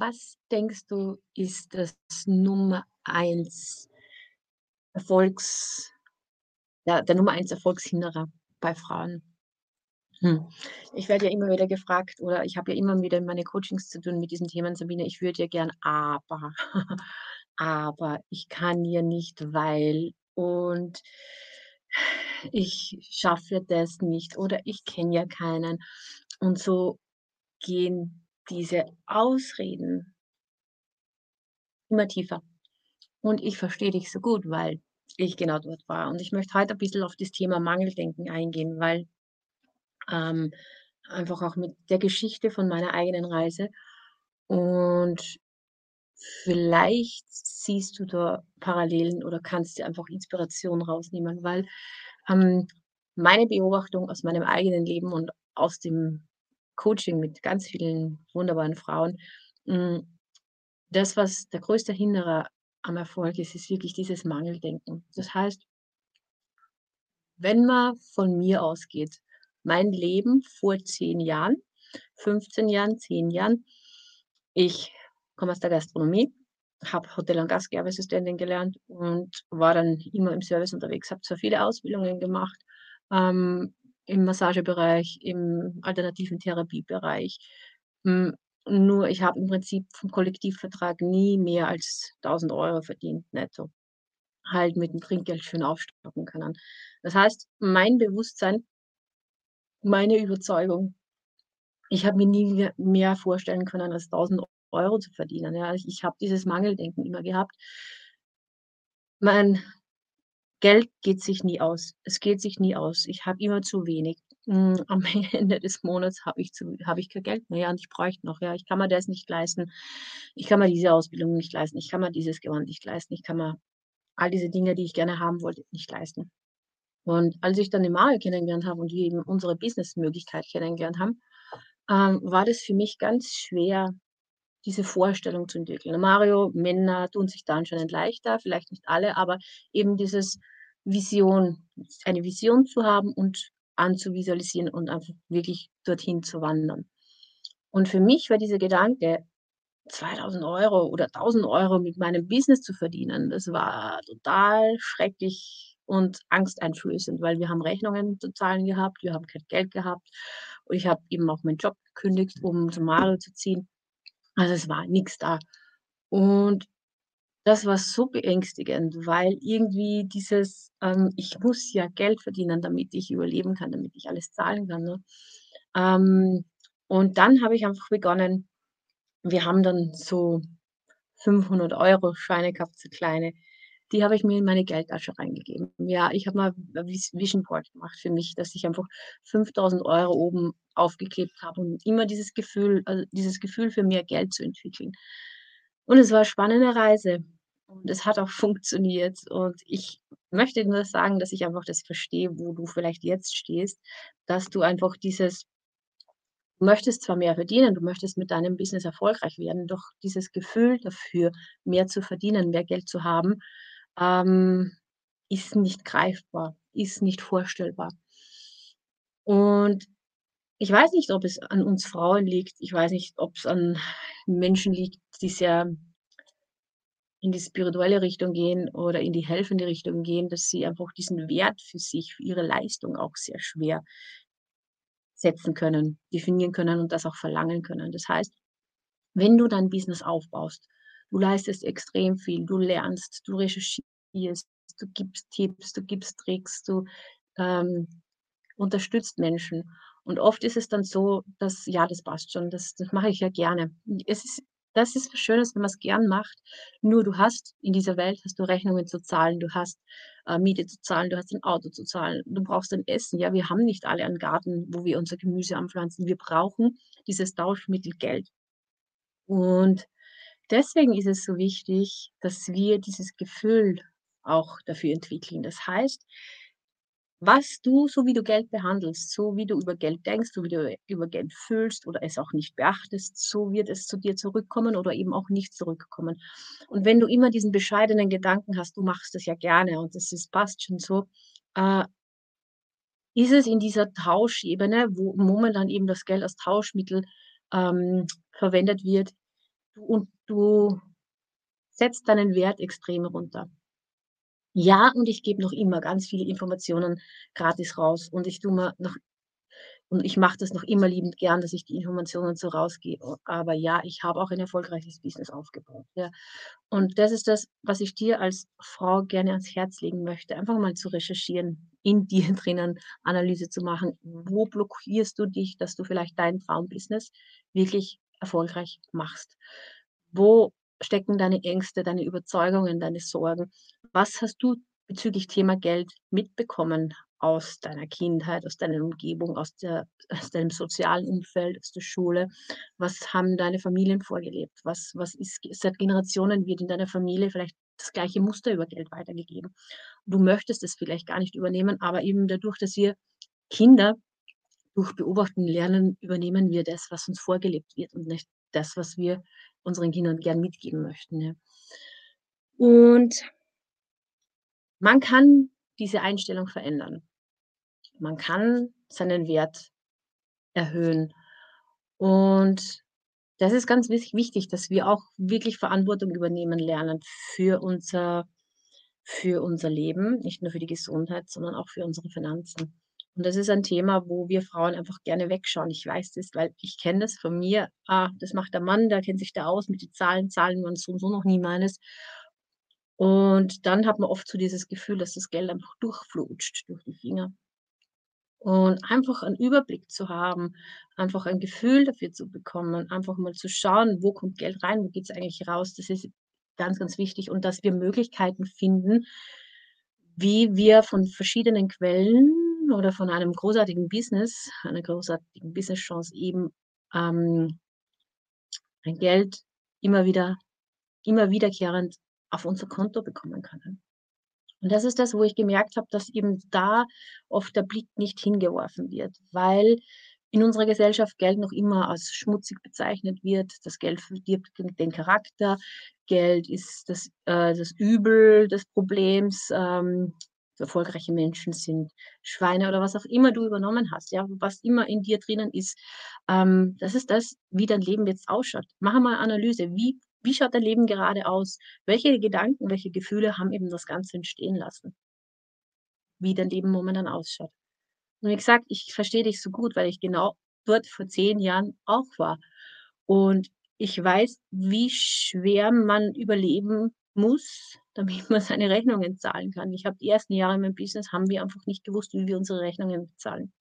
Was denkst du, ist das Nummer 1 Erfolgs ja, der Nummer 1 Erfolgshinderer bei Frauen? Hm. Ich werde ja immer wieder gefragt oder ich habe ja immer wieder in meine Coachings zu tun mit diesen Themen: „Sabine, ich würde ja gern, aber, aber ich kann ja nicht, weil und ich schaffe das nicht oder ich kenne ja keinen.“ Und so gehen diese Ausreden immer tiefer. Und ich verstehe dich so gut, weil ich genau dort war. Und ich möchte heute ein bisschen auf das Thema Mangeldenken eingehen, weil, ähm, einfach auch mit der Geschichte von meiner eigenen Reise und vielleicht siehst du da Parallelen oder kannst dir einfach Inspiration rausnehmen, weil, ähm, meine Beobachtung aus meinem eigenen Leben und aus dem Coaching mit ganz vielen wunderbaren Frauen, hm, das, was der größte Hinderer am Erfolg ist, ist wirklich dieses Mangeldenken. Das heißt wenn man von mir ausgeht, mein Leben vor 10 Jahren, 15 Jahren, 10 Jahren. Ich komme aus der Gastronomie, habe Hotel und Gastgewerbeassistentin gelernt und war dann immer im Service unterwegs, habe zwar viele Ausbildungen gemacht, ähm, im Massagebereich, im alternativen Therapiebereich. Hm, nur ich habe im Prinzip vom Kollektivvertrag nie mehr als 1.000 € verdient netto. Halt mit dem Trinkgeld schön aufstocken können. Das heißt, mein Bewusstsein meine Überzeugung ich habe mir nie mehr vorstellen können, als 1.000 € zu verdienen, ja? Ich ich habe dieses Mangeldenken immer gehabt. Mein Geld geht sich nie aus. Es geht sich nie aus. Ich habe immer zu wenig. Hm, am Ende des Monats habe ich zu habe ich kein Geld mehr, ja, und ich bräuchte noch, ja. Ich kann mir das nicht leisten. Ich kann mir diese Ausbildung nicht leisten. Ich kann mir dieses Gewand nicht leisten. Ich kann mir all diese Dinge, die ich gerne haben wollte, nicht leisten. Und als ich dann den Mario kennengelernt habe und wir eben unsere Businessmöglichkeit kennengelernt haben, ähm, war das für mich ganz schwer, diese Vorstellung zu entwickeln. Mario Männer tun sich da anscheinend leichter, vielleicht nicht alle, aber eben dieses Vision eine Vision zu haben und anzuvisualisieren und einfach wirklich dorthin zu wandern. Und für mich war dieser Gedanke, 2.000 € oder 1.000 € mit meinem Business zu verdienen, das war total schrecklich und angsteinflößend, weil wir haben Rechnungen zu zahlen gehabt, wir haben kein Geld gehabt und ich habe eben auch meinen Job gekündigt, um zum Mario zu ziehen. Also, es war nix da. Und das war so beängstigend, weil irgendwie dieses, ähm: „Ich muss ja Geld verdienen, damit ich überleben kann, damit ich alles zahlen kann“, ne? Ähm, und dann habe ich einfach begonnen wir haben dann so 500 € Scheine gehabt, so kleine. Die habe ich mir in meine Geldtasche reingegeben. Ja, ich habe mal Vision Board gemacht für mich, dass ich einfach 5.000 € oben aufgeklebt habe und immer dieses Gefühl also, dieses Gefühl für mehr Geld zu entwickeln. Und es war spannende Reise und es hat auch funktioniert und ich möchte nur sagen, dass ich einfach das verstehe, wo du vielleicht jetzt stehst, dass du einfach dieses du möchtest zwar mehr verdienen, du möchtest mit deinem Business erfolgreich werden, doch dieses Gefühl dafür, mehr zu verdienen, mehr Geld zu haben, ähm, ist nicht greifbar, ist nicht vorstellbar. Und ich weiß nicht, ob es an uns Frauen liegt. Ich weiß nicht, ob's an Menschen liegt, die sehr in die spirituelle Richtung gehen oder in die helfende Richtung gehen, dass sie einfach diesen Wert für sich, für ihre Leistung auch sehr schwer setzen können, definieren können und das auch verlangen können. Das heißt, wenn du dein Business aufbaust, du leistest extrem viel, du lernst, du recherchierst, du gibst Tipps, du gibst Tricks, du, ähm, unterstützt Menschen. Und oft ist es dann so, dass ja, das passt schon, das das mache ich ja gerne. Es ist das ist was Schönes, wenn man's gern macht, nur du hast in dieser Welt hast du Rechnungen zu zahlen, du hast, äh, Miete zu zahlen, du hast ein Auto zu zahlen, du brauchst ein Essen. Ja, wir haben nicht alle einen Garten, wo wir unser Gemüse anpflanzen. Wir brauchen dieses Tauschmittel Geld. Und deswegen ist es so wichtig, dass wir dieses Gefühl auch dafür entwickeln. Das heißt, was du so wie du Geld behandelst, so wie du über Geld denkst, so wie du über Geld fühlst oder es auch nicht beachtest, so wird es zu dir zurückkommen oder eben auch nicht zurückkommen. Und wenn du immer diesen bescheidenen Gedanken hast, du machst das ja gerne und das ist passt schon so, äh ist es in dieser Tauschebene, wo momentan eben das Geld als Tauschmittel, ähm, verwendet wird und du setzt deinen Wert extrem runter. Ja, und ich gebe noch immer ganz viele Informationen gratis raus und ich tue mir noch und ich mache das noch immer liebend gern, dass ich die Informationen so rausgebe. Aber ja, ich habe auch ein erfolgreiches Business aufgebaut, ja. Und das ist das, was ich dir als Frau gerne ans Herz legen möchte, einfach mal zu recherchieren, in dir drinnen Analyse zu machen. Wo blockierst du dich, dass du vielleicht dein Traumbusiness wirklich erfolgreich machst? Wo stecken deine Ängste, deine Überzeugungen, deine Sorgen? Was hast du bezüglich Thema Geld mitbekommen aus deiner Kindheit, aus deiner Umgebung, aus der aus deinem sozialen Umfeld, aus der Schule? Was haben deine Familien vorgelebt? Was was ist seit Generationen wird in deiner Familie vielleicht das gleiche Muster über Geld weitergegeben. Du möchtest es vielleicht gar nicht übernehmen, aber eben dadurch, dass wir Kinder durch Beobachten lernen, übernehmen wir das, was uns vorgelebt wird und nicht das, was wir unseren Kindern gern mitgeben möchten, ja. Und man kann diese Einstellung verändern. Man kann seinen Wert erhöhen. Und das ist ganz wich wichtig, dass wir auch wirklich Verantwortung übernehmen lernen für unser für unser Leben, nicht nur für die Gesundheit, sondern auch für unsere Finanzen. Und das ist ein Thema, wo wir Frauen einfach gerne wegschauen. Ich weiß das, weil ich kenne das von mir. Ah, das macht der Mann, der kennt sich da aus mit den Zahlen, zahlen uns so und so noch nie meines. Und dann hat man oft so dieses Gefühl, dass das Geld einfach durchflutscht durch die Finger. Und einfach einen Überblick zu haben, einfach ein Gefühl dafür zu bekommen, einfach mal zu schauen, wo kommt Geld rein, wo geht es eigentlich raus, das ist ganz, ganz wichtig. Und dass wir Möglichkeiten finden, wie wir von verschiedenen Quellen oder von einem großartigen Business, einer großartigen Businesschance eben ähm, ein Geld immer wieder, immer wiederkehrend auf unser Konto bekommen können. Und das ist das, wo ich gemerkt habe, dass eben da oft der Blick nicht hingeworfen wird, weil in unserer Gesellschaft Geld noch immer als schmutzig bezeichnet wird. Das Geld verdirbt den Charakter. Geld ist das, äh, das Übel des Problems. Ähm, erfolgreiche Menschen sind Schweine oder was auch immer du übernommen hast, ja, was immer in dir drinnen ist. Ähm, das ist das, wie dein Leben jetzt ausschaut. Mach mal Analyse. Wie wie schaut dein Leben gerade aus? Welche Gedanken, welche Gefühle haben eben das Ganze entstehen lassen? Wie dein Leben momentan ausschaut. Und wie gesagt, ich verstehe dich so gut, weil ich genau dort vor 10 Jahren auch war. Und ich weiß, wie schwer man überleben muss, damit man seine Rechnungen zahlen kann. Ich habe die ersten Jahre in meinem Business haben wir einfach nicht gewusst, wie wir unsere Rechnungen bezahlen.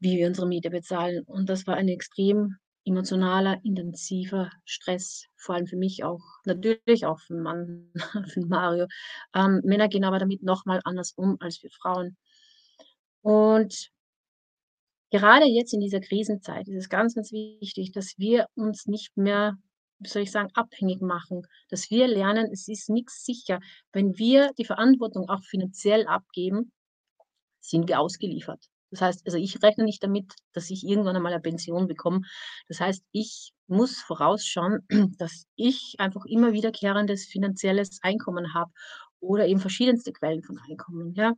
Wie wir unsere Miete bezahlen. Und das war eine extrem emotionaler, intensiver Stress, vor allem für mich auch, natürlich auch für 'n Mann, für Mario. Ähm, Männer gehen aber damit noch mal anders um als wir Frauen. Und gerade jetzt in dieser Krisenzeit ist es ganz, ganz wichtig, dass wir uns nicht mehr, wie soll ich sagen, abhängig machen, dass wir lernen, es ist nix sicher. Wenn wir die Verantwortung auch finanziell abgeben, sind wir ausgeliefert. Das heißt, also ich rechne nicht damit, dass ich irgendwann einmal eine Pension bekomme. Das heißt, ich muss vorausschauen, dass ich einfach immer wiederkehrendes finanzielles Einkommen habe oder eben verschiedenste Quellen von Einkommen, ja.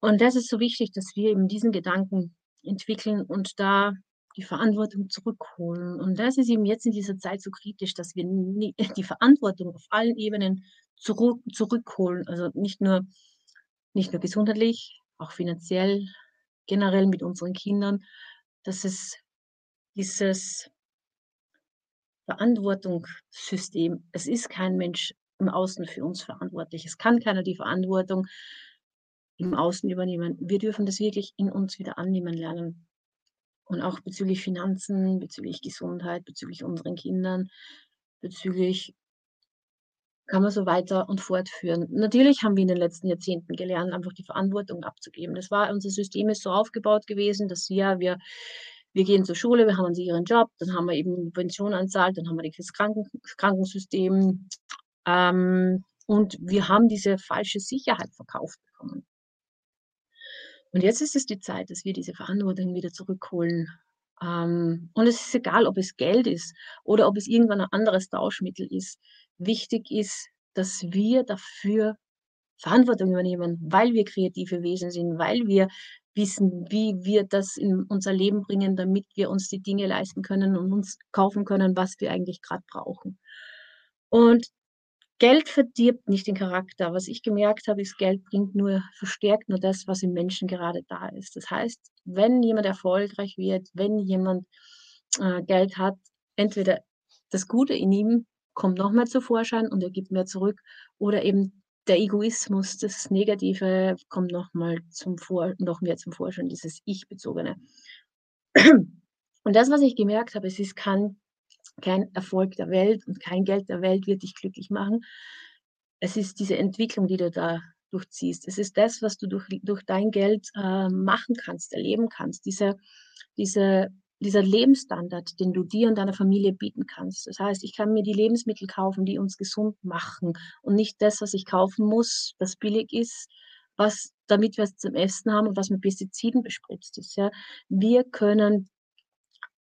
Und das ist so wichtig, dass wir eben diesen Gedanken entwickeln und da die Verantwortung zurückholen. Und das ist eben jetzt in dieser Zeit so kritisch, dass wir die Verantwortung auf allen Ebenen zurück zurückholen. Also nicht nur nicht nur gesundheitlich, auch finanziell, generell mit unseren Kindern, dass es dieses Verantwortungssystem es ist kein Mensch im Außen für uns verantwortlich. Es kann keiner die Verantwortung im Außen übernehmen. Wir dürfen das wirklich in uns wieder annehmen lernen. Und auch bezüglich Finanzen, bezüglich Gesundheit, bezüglich unseren Kindern, bezüglich kann man so weiter und fortführen. Natürlich haben wir in den letzten Jahrzehnten gelernt, einfach die Verantwortung abzugeben. Das war unser System ist so aufgebaut gewesen, dass wir wir wir gehen zur Schule, wir haben einen sicheren Job, dann haben wir eben Pension anzahlt, dann haben wir das Kranken Krankensystem, ähm, und wir haben diese falsche Sicherheit verkauft bekommen. Und jetzt ist es die Zeit, dass wir diese Verantwortung wieder zurückholen. Ähm, und es ist egal, ob es Geld ist oder ob es irgendwann ein anderes Tauschmittel ist. Wichtig ist, dass wir dafür Verantwortung übernehmen, weil wir kreative Wesen sind, weil wir wissen, wie wir das in unser Leben bringen, damit wir uns die Dinge leisten können und uns kaufen können, was wir eigentlich grad brauchen. Und Geld verdirbt nicht den Charakter. Was ich gemerkt habe, ist, Geld bringt nur verstärkt nur das, was im Menschen gerade da ist. Das heißt, wenn jemand erfolgreich wird, wenn jemand, äh, Geld hat, entweder das Gute in ihm kommt noch mal zum Vorschein und er gibt mehr zurück oder eben der Egoismus, das Negative kommt noch zum Vor noch mehr zum Vorschein, dieses Ich-Bezogene. Und das, was ich gemerkt habe, es ist kein kein Erfolg der Welt und kein Geld der Welt wird dich glücklich machen. Es ist diese Entwicklung, die du da durchziehst. Es ist das, was du durch durch dein Geld, äh, machen kannst, erleben kannst, diese diese dieser Lebensstandard, den du dir und deiner Familie bieten kannst. Das heißt, ich kann mir die Lebensmittel kaufen, die uns gesund machen und nicht das, was ich kaufen muss, das billig ist, was damit wir es zum Essen haben und was mit Pestiziden bespritzt ist, ja. Wir können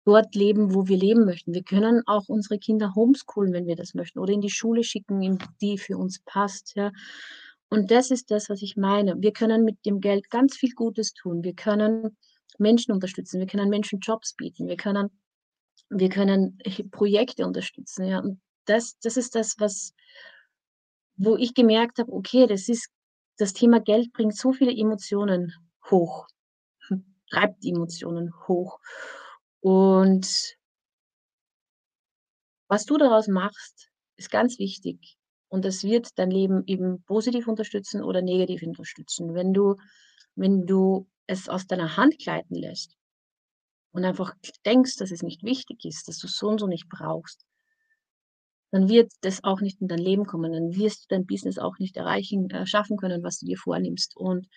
dort leben, wo wir leben möchten. Wir können auch unsere Kinder homeschoolen, wenn wir das möchten oder in die Schule schicken, die für uns passt, ja. Und das ist das, was ich meine. Wir können mit dem Geld ganz viel Gutes tun. Wir können Menschen unterstützen, wir können Menschen Jobs bieten, wir können wir können Projekte unterstützen, ja. Und das das ist das, was wo ich gemerkt habe, okay, das ist das Thema Geld bringt so viele Emotionen hoch, treibt die Emotionen hoch. Und was du daraus machst, ist ganz wichtig und das wird dein Leben eben positiv unterstützen oder negativ unterstützen. Wenn du wenn du es aus deiner Hand gleiten lässt und einfach denkst, dass es nicht wichtig ist, dass du's so und so nicht brauchst dann wird das auch nicht in dein Leben kommen. Dann wirst du dein Business auch nicht erreichen äh, schaffen können, was du dir vornimmst. Und,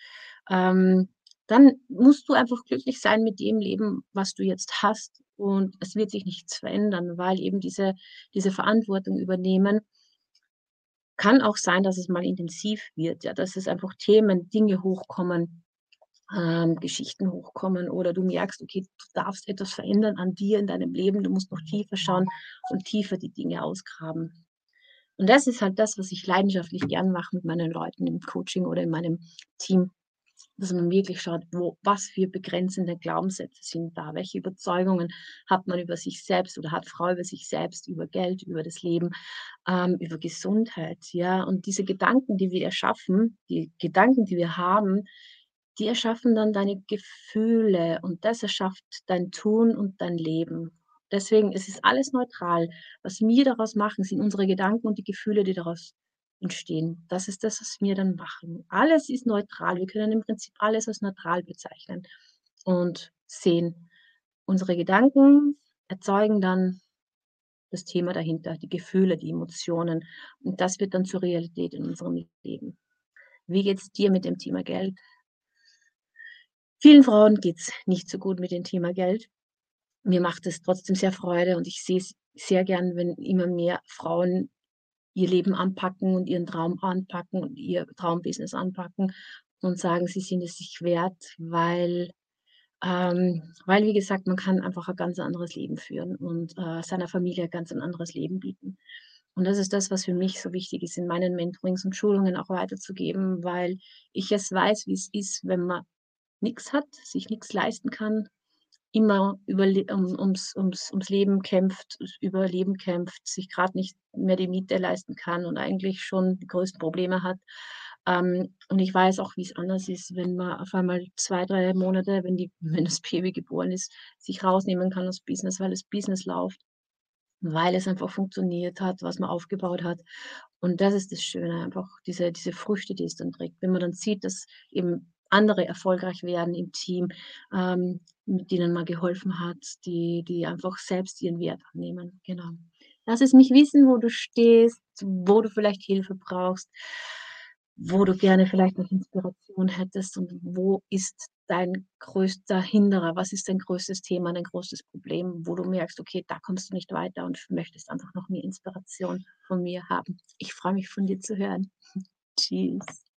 ähm, dann musst du einfach glücklich sein mit dem Leben, was du jetzt hast und es wird sich nichts verändern, weil eben diese diese Verantwortung übernehmen kann auch sein, dass es mal intensiv wird, ja, dass es einfach Themen, Dinge hochkommen, ähm, Geschichten hochkommen oder du merkst, okay, du darfst etwas verändern an dir in deinem Leben. Du musst noch tiefer schauen und tiefer die Dinge ausgraben. Und das ist halt das, was ich leidenschaftlich gern mache mit meinen Leuten im Coaching oder in meinem Team, dass man wirklich schaut, wo was für begrenzende Glaubenssätze sind da? Welche Überzeugungen hat man über sich selbst oder hat Frau über sich selbst, über Geld, über das Leben, ähm, über Gesundheit, ja? Und diese Gedanken, die wir erschaffen, die Gedanken, die wir haben, die erschaffen dann deine Gefühle und das erschafft dein Tun und dein Leben. Deswegen es ist alles neutral. Was wir daraus machen, sind unsere Gedanken und die Gefühle, die daraus entstehen. Das ist das, was wir dann machen. Alles ist neutral. Wir können im Prinzip alles als neutral bezeichnen und sehen. Unsere Gedanken erzeugen dann das Thema dahinter, die Gefühle, die Emotionen und das wird dann zur Realität in unserem Leben. Wie geht's dir mit dem Thema Geld? Vielen Frauen geht's nicht so gut mit dem Thema Geld. Mir macht es trotzdem sehr Freude und ich sehe es sehr gern, wenn immer mehr Frauen ihr Leben anpacken und ihren Traum anpacken und ihr Traumbusiness anpacken und sagen, sie sind es sich wert, weil ähm, weil, wie gesagt, man kann einfach ein ganz anderes Leben führen und, äh, seiner Familie ganz ein anderes Leben bieten. Und das ist das, was für mich so wichtig ist, in meinen Mentorings und Schulungen auch weiterzugeben, weil ich es weiß, wie's ist, wenn man nix hat, sich nix leisten kann, immer überle um ums ums ums Leben kämpft, Überleben kämpft, sich grad nicht mehr die Miete leisten kann und eigentlich schon die größten Probleme hat. Ähm, und ich weiß auch, wie's anders ist, wenn man auf einmal 2, 3 Monate, wenn die wenn das Baby geboren ist, sich rausnehmen kann aus Business, weil das Business läuft, weil es einfach funktioniert hat, was man aufgebaut hat. Und das ist das Schöne einfach, diese diese Früchte, die es dann trägt. Wenn man dann sieht, dass eben andere erfolgreich werden im Team, ähm, mit denen man geholfen hat, die die einfach selbst ihren Wert annehmen, genau. Lass es mich wissen, wo du stehst, wo du vielleicht Hilfe brauchst, wo du gerne vielleicht noch Inspiration hättest und wo ist dein größter Hinderer? Was ist dein größtes Thema, dein größtes Problem, wo du merkst: „Okay, da kommst du nicht weiter und möchtest einfach noch mehr Inspiration von mir haben.“ Ich freue mich, von dir zu hören. Tschüss.